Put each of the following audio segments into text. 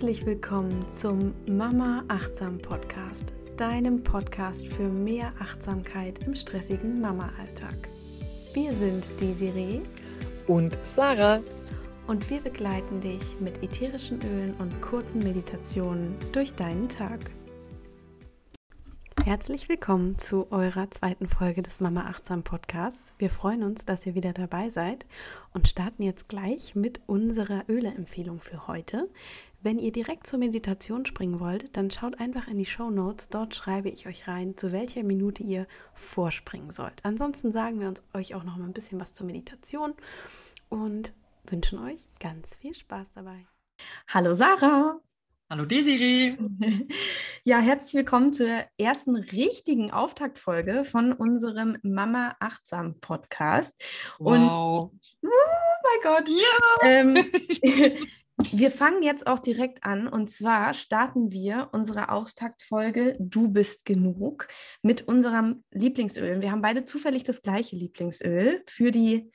Herzlich willkommen zum Mama Achtsam Podcast, deinem Podcast für mehr Achtsamkeit im stressigen Mama-Alltag. Wir sind Desiree und Sarah und wir begleiten dich mit ätherischen Ölen und kurzen Meditationen durch deinen Tag. Herzlich willkommen zu eurer zweiten Folge des Mama Achtsam Podcasts. Wir freuen uns, dass ihr wieder dabei seid und starten jetzt gleich mit unserer Öleempfehlung für heute. Wenn ihr direkt zur Meditation springen wollt, dann schaut einfach in die Show Notes. Dort schreibe ich euch rein, zu welcher Minute ihr vorspringen sollt. Ansonsten sagen wir uns euch auch noch mal ein bisschen was zur Meditation und wünschen euch ganz viel Spaß dabei. Hallo Sarah. Hallo Desiree. Ja, herzlich willkommen zur ersten richtigen Auftaktfolge von unserem Mama Achtsam Podcast. Wow. Und, oh mein Gott. Ja. Ähm, Wir fangen jetzt auch direkt an und zwar starten wir unsere Auftaktfolge Du bist genug mit unserem Lieblingsöl. Wir haben beide zufällig das gleiche Lieblingsöl für die.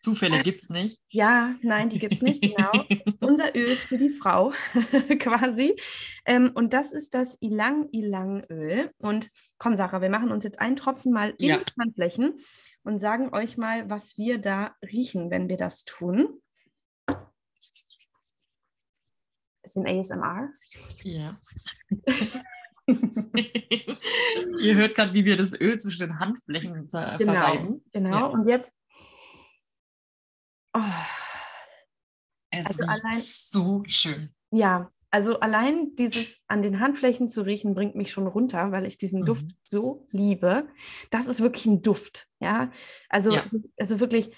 Zufälle gibt es nicht. Ja, nein, die gibt es nicht, genau. Unser Öl für die Frau quasi. Ähm, und das ist das Ilang Ilang Öl. Und komm, Sarah, wir machen uns jetzt einen Tropfen mal in Ja. die Handflächen und sagen euch mal, was wir da riechen, wenn wir das tun. Bisschen ASMR. Ja. Ihr hört gerade, wie wir das Öl zwischen den Handflächen zer- Genau, verreiben. genau. Ja. Und jetzt. Oh, Es Also riecht allein- so schön. ja, also allein dieses an den Handflächen zu riechen, bringt mich schon runter, weil ich diesen Mhm. Duft so liebe. Das ist wirklich ein Duft, ja. Also, Ja. also wirklich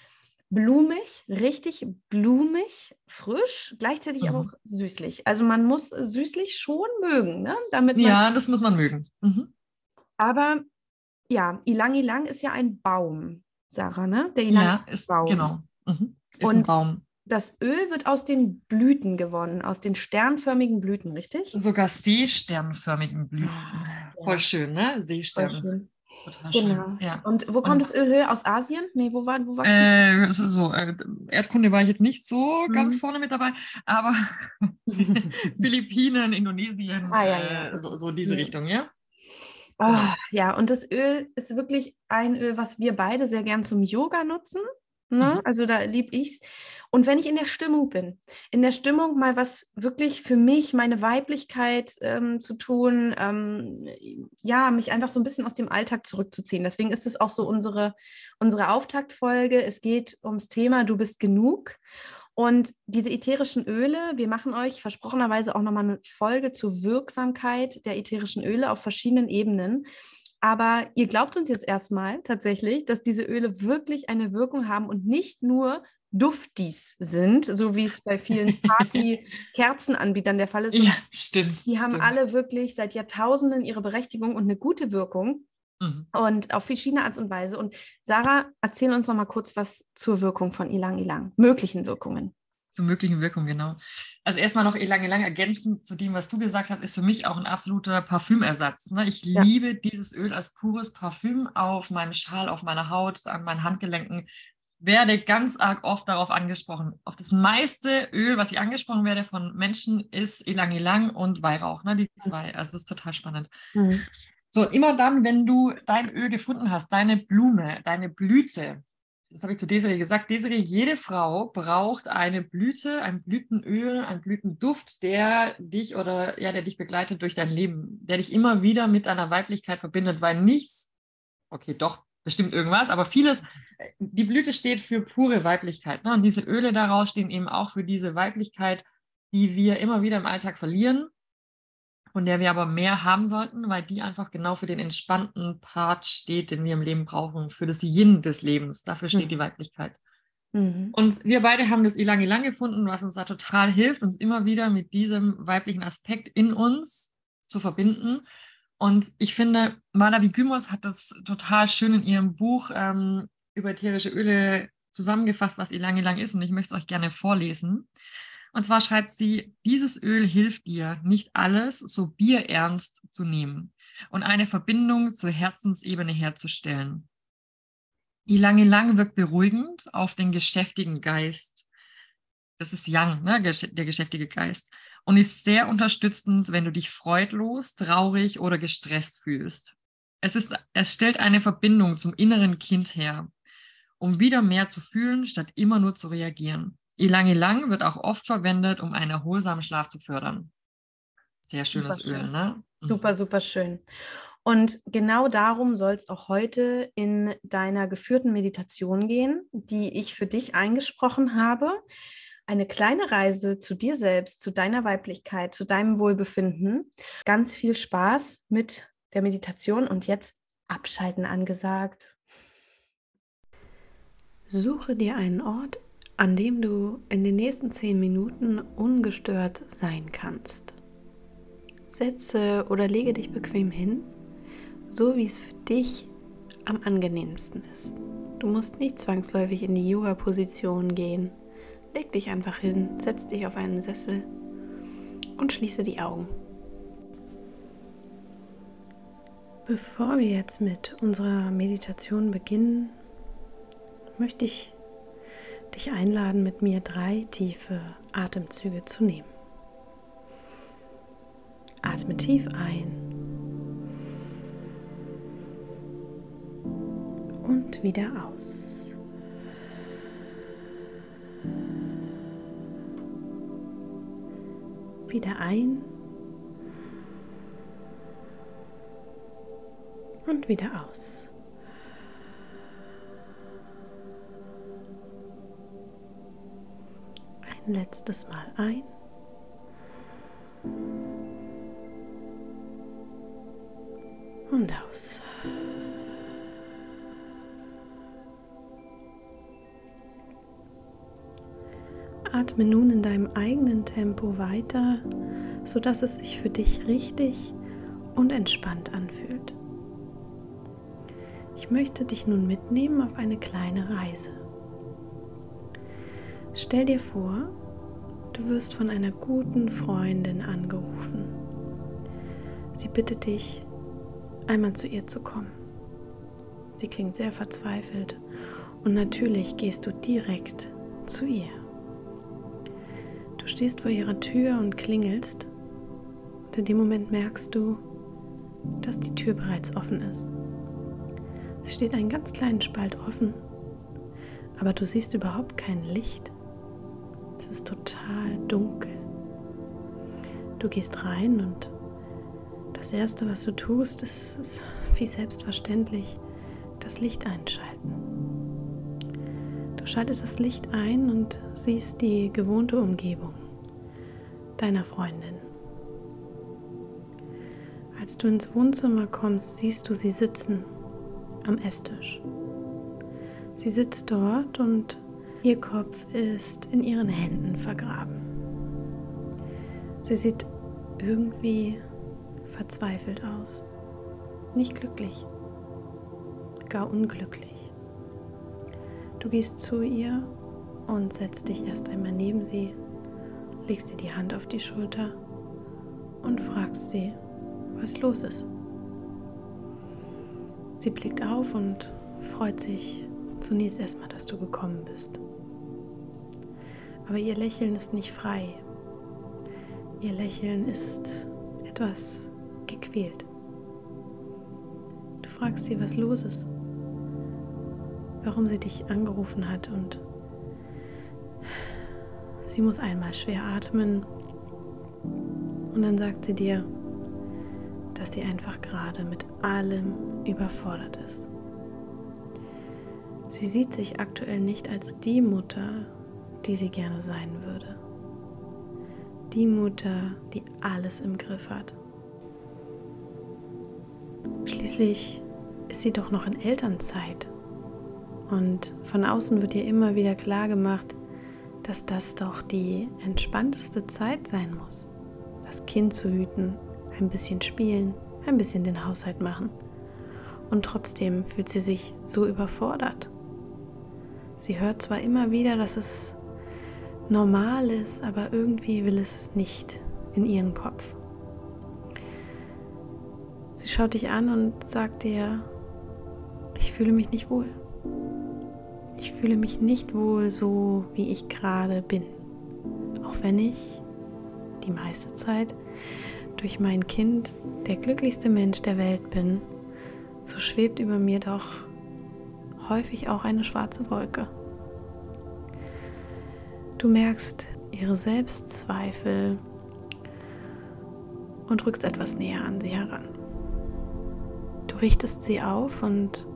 blumig, richtig blumig, frisch, gleichzeitig aber Mhm. auch süßlich. Also man muss süßlich schon mögen, ne? Damit Ja, das muss man mögen. Mhm. aber ja, Ilang Ilang ist ja ein Baum, Sarah, ne? Der Ilang Ja, ist Baum. genau. Mhm. Ist ein Und- Baum. Das Öl wird aus den Blüten gewonnen, aus den sternförmigen Blüten, richtig? Sogar seesternförmigen Blüten. Ah, Voll ja. schön, ne? Schön. Total Genau. schön. Ja. Und wo kommt Und- das Öl her? Aus Asien? Nee, wo war wo war Äh, so, so äh, Erdkunde war ich jetzt nicht so ganz Mhm. vorne mit dabei, aber Philippinen, Indonesien, Ah, ja, ja. Äh, so, so diese. Richtung, ja? oh, ja, und das Öl ist wirklich ein Öl, was wir beide sehr gern zum Yoga nutzen. Ne? Mhm. Also da lieb ich's. Und wenn ich in der Stimmung bin, in der Stimmung mal was wirklich für mich, meine Weiblichkeit ähm, zu tun, ähm, ja, mich einfach so ein bisschen aus dem Alltag zurückzuziehen. Deswegen ist es auch so unsere, unsere Auftaktfolge. Es geht ums Thema Du bist genug. Und diese ätherischen Öle, wir machen euch versprochenerweise auch nochmal eine Folge zur Wirksamkeit der ätherischen Öle auf verschiedenen Ebenen. Aber ihr glaubt uns jetzt erstmal tatsächlich, dass diese Öle wirklich eine Wirkung haben und nicht nur Duftis sind, so wie es bei vielen Party-Kerzenanbietern der Fall ist. Ja, stimmt. Die haben stimmt. alle wirklich seit Jahrtausenden ihre Berechtigung und eine gute Wirkung Mhm. und auf verschiedene Art und Weise. Und Sarah, erzähl uns noch mal kurz was zur Wirkung von Ilang Ilang, möglichen Wirkungen. Zur möglichen Wirkung, genau. Also erstmal noch lange, lange ergänzend zu dem, was du gesagt hast, ist für mich auch ein absoluter Parfümersatz. Ne? Ich Ja. liebe dieses Öl als pures Parfüm auf meinem Schal, auf meiner Haut, an meinen Handgelenken. Werde ganz arg oft darauf angesprochen. Auf das meiste Öl, was ich angesprochen werde von Menschen, ist Ilang Ilang und Weihrauch. Ne? Die zwei. Also das ist total spannend. So, immer dann, wenn du dein Öl gefunden hast, deine Blume, deine Blüte, das habe ich zu Desiree gesagt, Desiree, jede Frau braucht eine Blüte, ein Blütenöl, ein Blütenduft, der dich oder ja, der dich begleitet durch dein Leben, der dich immer wieder mit deiner Weiblichkeit verbindet, weil nichts, okay, doch, bestimmt irgendwas, aber vieles, die Blüte steht für pure Weiblichkeit. Ne? Und diese Öle daraus stehen eben auch für diese Weiblichkeit, die wir immer wieder im Alltag verlieren von der wir aber mehr haben sollten, weil die einfach genau für den entspannten Part steht, den wir im Leben brauchen, für das Yin des Lebens. Dafür steht Mhm. die Weiblichkeit. Mhm. Und wir beide haben das Ilang Ilang gefunden, was uns da total hilft, uns immer wieder mit diesem weiblichen Aspekt in uns zu verbinden. Und ich finde, Malavi Gümos hat das total schön in ihrem Buch ähm, über ätherische Öle zusammengefasst, was Ilang Ilang ist. Und ich möchte es euch gerne vorlesen. Und zwar schreibt sie, dieses Öl hilft dir, nicht alles so bierernst zu nehmen und eine Verbindung zur Herzensebene herzustellen. Ilang Ilang wirkt beruhigend auf den geschäftigen Geist. Das ist Yang, ne, der geschäftige Geist. und ist sehr unterstützend, wenn du dich freudlos, traurig oder gestresst fühlst. Es, ist, es stellt eine Verbindung zum inneren Kind her, um wieder mehr zu fühlen, statt immer nur zu reagieren. Ilang Ilang wird auch oft verwendet, um einen erholsamen Schlaf zu fördern. Sehr schönes super Öl, schön. ne? Super, super schön. Und genau darum soll es auch heute in deiner geführten Meditation gehen, die ich für dich eingesprochen habe. Eine kleine Reise zu dir selbst, zu deiner Weiblichkeit, zu deinem Wohlbefinden. Ganz viel Spaß mit der Meditation und jetzt abschalten angesagt. Suche dir einen Ort, an dem du in den nächsten zehn Minuten ungestört sein kannst. Setze oder lege dich bequem hin so wie es für dich am angenehmsten ist. Du musst nicht zwangsläufig in die Yoga-Position gehen. Leg dich einfach hin, setz dich auf einen Sessel und schließe die Augen. Bevor wir jetzt mit unserer Meditation beginnen, möchte ich dich einladen, mit mir drei tiefe Atemzüge zu nehmen. Atme tief ein und wieder aus. Wieder ein und wieder aus. Ein letztes Mal ein. Und aus. Atme nun in deinem eigenen Tempo weiter, sodass es sich für dich richtig und entspannt anfühlt. Ich möchte dich nun mitnehmen auf eine kleine Reise. Stell dir vor, du wirst von einer guten Freundin angerufen. Sie bittet dich, einmal zu ihr zu kommen. Sie klingt sehr verzweifelt und natürlich gehst du direkt zu ihr stehst vor ihrer Tür und klingelst. Und in dem Moment merkst du, dass die Tür bereits offen ist. Sie steht einen ganz kleinen Spalt offen, aber du siehst überhaupt kein Licht. Es ist total dunkel. Du gehst rein und das Erste, was du tust, ist, ist wie selbstverständlich das Licht einschalten. Du schaltest das Licht ein und siehst die gewohnte Umgebung deiner Freundin. Als du ins Wohnzimmer kommst, siehst du sie sitzen am Esstisch. Sie sitzt dort und ihr Kopf ist in ihren Händen vergraben. Sie sieht irgendwie verzweifelt aus. Nicht glücklich, gar unglücklich. Du gehst zu ihr und setzt dich erst einmal neben sie legst dir die Hand auf die Schulter und fragst sie, was los ist. Sie blickt auf und freut sich zunächst erstmal, dass du gekommen bist. Aber ihr Lächeln ist nicht frei. Ihr Lächeln ist etwas gequält. Du fragst sie, was los ist, warum sie dich angerufen hat und Sie muss einmal schwer atmen und dann sagt sie dir, dass sie einfach gerade mit allem überfordert ist. Sie sieht sich aktuell nicht als die Mutter, die sie gerne sein würde. Die Mutter, die alles im Griff hat. Schließlich ist sie doch noch in Elternzeit. Und von außen wird ihr immer wieder klar gemacht, dass das doch die entspannteste Zeit sein muss. Das Kind zu hüten, ein bisschen spielen, ein bisschen den Haushalt machen. Und trotzdem fühlt sie sich so überfordert. Sie hört zwar immer wieder, dass es normal ist, aber irgendwie will es nicht in ihren Kopf. Sie schaut dich an und sagt dir, ich fühle mich nicht wohl. Ich fühle mich nicht wohl so, wie ich gerade bin. Auch wenn ich die meiste Zeit durch mein Kind der glücklichste Mensch der Welt bin, so schwebt über mir doch häufig auch eine schwarze Wolke. Du merkst ihre Selbstzweifel und rückst etwas näher an sie heran. Du richtest sie auf und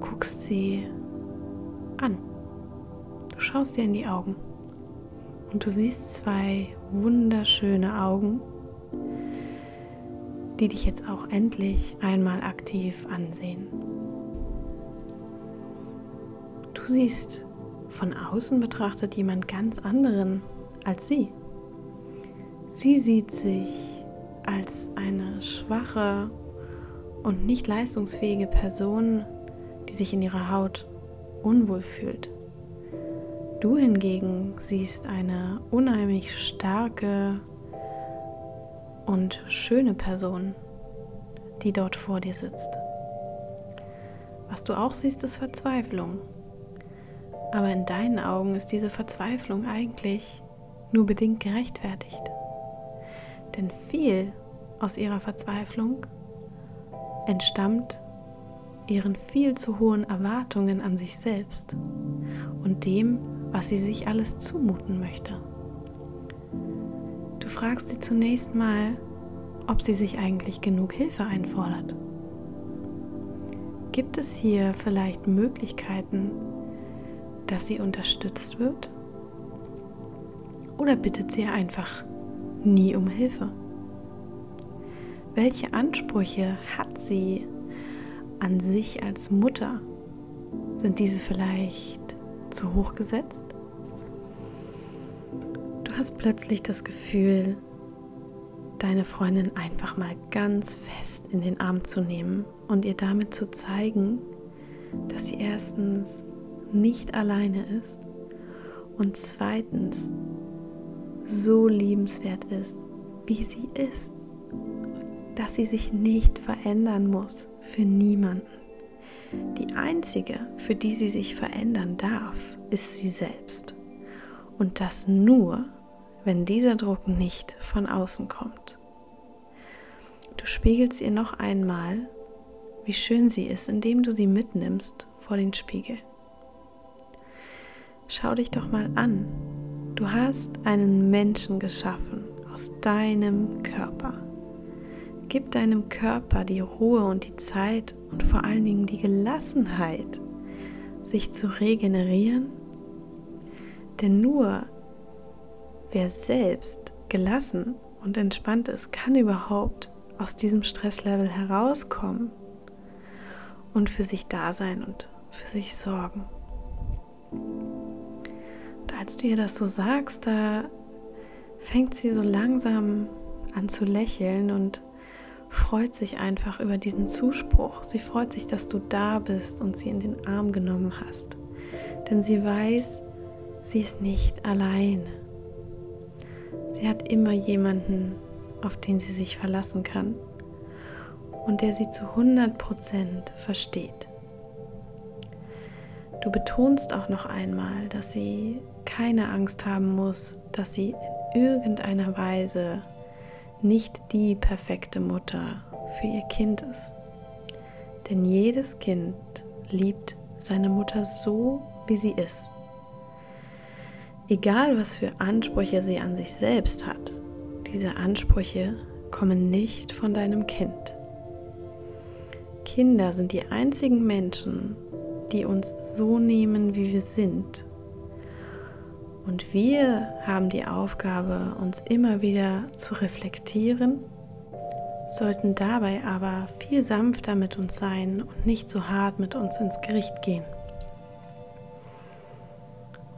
guckst sie an. Du schaust dir in die Augen und du siehst zwei wunderschöne Augen, die dich jetzt auch endlich einmal aktiv ansehen. Du siehst von außen betrachtet jemand ganz anderen als sie. Sie sieht sich als eine schwache und nicht leistungsfähige Person, die sich in ihrer Haut unwohl fühlt. Du hingegen siehst eine unheimlich starke und schöne Person, die dort vor dir sitzt. Was du auch siehst, ist Verzweiflung. Aber in deinen Augen ist diese Verzweiflung eigentlich nur bedingt gerechtfertigt. Denn viel aus ihrer Verzweiflung entstammt ihren viel zu hohen Erwartungen an sich selbst und dem, was sie sich alles zumuten möchte. Du fragst sie zunächst mal, ob sie sich eigentlich genug Hilfe einfordert. Gibt es hier vielleicht Möglichkeiten, dass sie unterstützt wird? Oder bittet sie einfach nie um Hilfe? Welche Ansprüche hat sie an sich als Mutter? Sind diese vielleicht zu hoch gesetzt? Du hast plötzlich das Gefühl, deine Freundin einfach mal ganz fest in den Arm zu nehmen und ihr damit zu zeigen, dass sie erstens nicht alleine ist und zweitens so liebenswert ist, wie sie ist, dass sie sich nicht verändern muss für niemanden. Die einzige, für die sie sich verändern darf, ist sie selbst. Und das nur, wenn dieser Druck nicht von außen kommt. Du spiegelst ihr noch einmal, wie schön sie ist, indem du sie mitnimmst vor den Spiegel. Schau dich doch mal an. Du hast einen Menschen geschaffen aus deinem Körper. Gib deinem Körper die Ruhe und die Zeit und vor allen Dingen die Gelassenheit, sich zu regenerieren. Denn nur wer selbst gelassen und entspannt ist, kann überhaupt aus diesem Stresslevel herauskommen und für sich da sein und für sich sorgen als du ihr das so sagst, da fängt sie so langsam an zu lächeln und freut sich einfach über diesen Zuspruch. Sie freut sich, dass du da bist und sie in den Arm genommen hast. Denn sie weiß, sie ist nicht alleine. Sie hat immer jemanden, auf den sie sich verlassen kann und der sie zu 100% versteht. Du betonst auch noch einmal, dass sie keine Angst haben muss, dass sie in irgendeiner Weise nicht die perfekte Mutter für ihr Kind ist. Denn jedes Kind liebt seine Mutter so, wie sie ist. Egal, was für Ansprüche sie an sich selbst hat, diese Ansprüche kommen nicht von deinem Kind. Kinder sind die einzigen Menschen, die uns so nehmen, wie wir sind und wir haben die Aufgabe, uns immer wieder zu reflektieren, sollten dabei aber viel sanfter mit uns sein und nicht so hart mit uns ins Gericht gehen.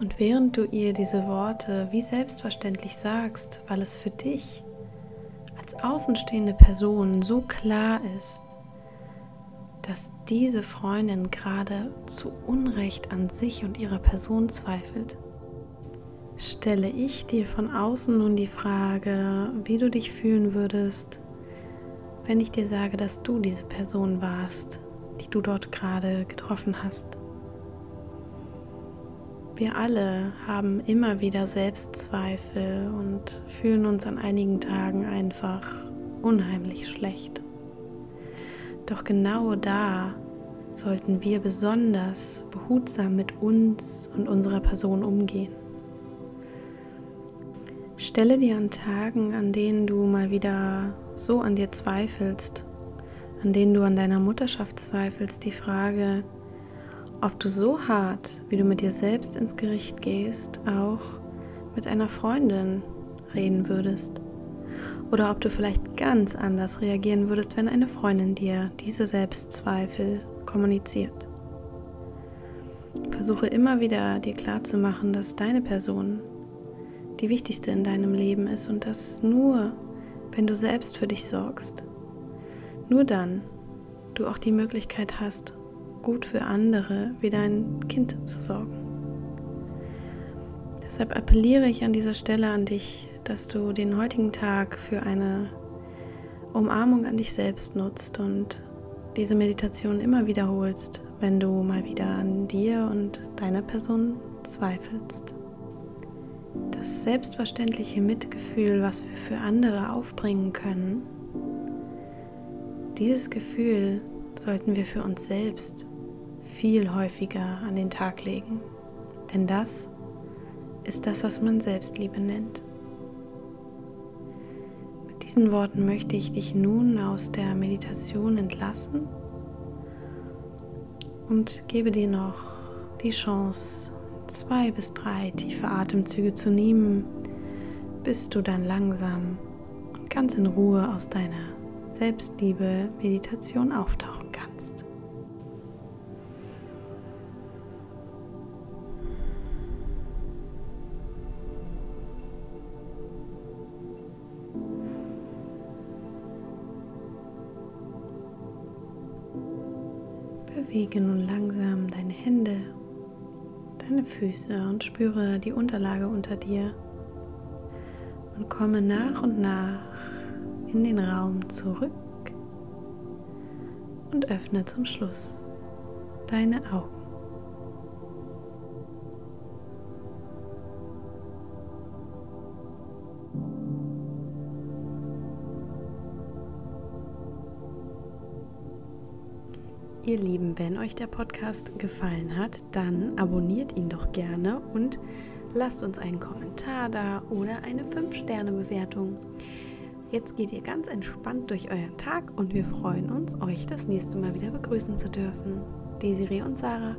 Und während du ihr diese Worte wie selbstverständlich sagst, weil es für dich als außenstehende Person so klar ist, dass diese Freundin gerade zu Unrecht an sich und ihrer Person zweifelt, stelle ich dir von außen nun die Frage, wie du dich fühlen würdest, wenn ich dir sage, dass du diese Person warst, die du dort gerade getroffen hast. Wir alle haben immer wieder Selbstzweifel und fühlen uns an einigen Tagen einfach unheimlich schlecht. Doch genau da sollten wir besonders behutsam mit uns und unserer Person umgehen. Stelle dir an Tagen, an denen du mal wieder so an dir zweifelst, an denen du an deiner Mutterschaft zweifelst, die Frage, ob du so hart, wie du mit dir selbst ins Gericht gehst, auch mit einer Freundin reden würdest. Oder ob du vielleicht ganz anders reagieren würdest, wenn eine Freundin dir diese Selbstzweifel kommuniziert. Versuche immer wieder dir klarzumachen, dass deine Person die wichtigste in deinem Leben ist und dass nur, wenn du selbst für dich sorgst, nur dann du auch die Möglichkeit hast, gut für andere wie dein Kind zu sorgen. Deshalb appelliere ich an dieser Stelle an dich, dass du den heutigen Tag für eine Umarmung an dich selbst nutzt und diese Meditation immer wiederholst, wenn du mal wieder an dir und deiner Person zweifelst. Das selbstverständliche Mitgefühl, was wir für andere aufbringen können, dieses Gefühl sollten wir für uns selbst viel häufiger an den Tag legen. Denn das ist das, was man Selbstliebe nennt. Mit diesen Worten möchte ich dich nun aus der Meditation entlassen und gebe dir noch die Chance, zwei bis drei tiefe Atemzüge zu nehmen, bis du dann langsam und ganz in Ruhe aus deiner Selbstliebe-Meditation auftauchen kannst. Bewege nun langsam deine Hände, deine Füße und spüre die Unterlage unter dir und komme nach und nach in den Raum zurück und öffne zum Schluss deine Augen. Ihr Lieben, wenn euch der Podcast gefallen hat, dann abonniert ihn doch gerne und lasst uns einen Kommentar da oder eine 5-Sterne-Bewertung. Jetzt geht ihr ganz entspannt durch euren Tag und wir freuen uns, euch das nächste Mal wieder begrüßen zu dürfen. Desiree und Sarah.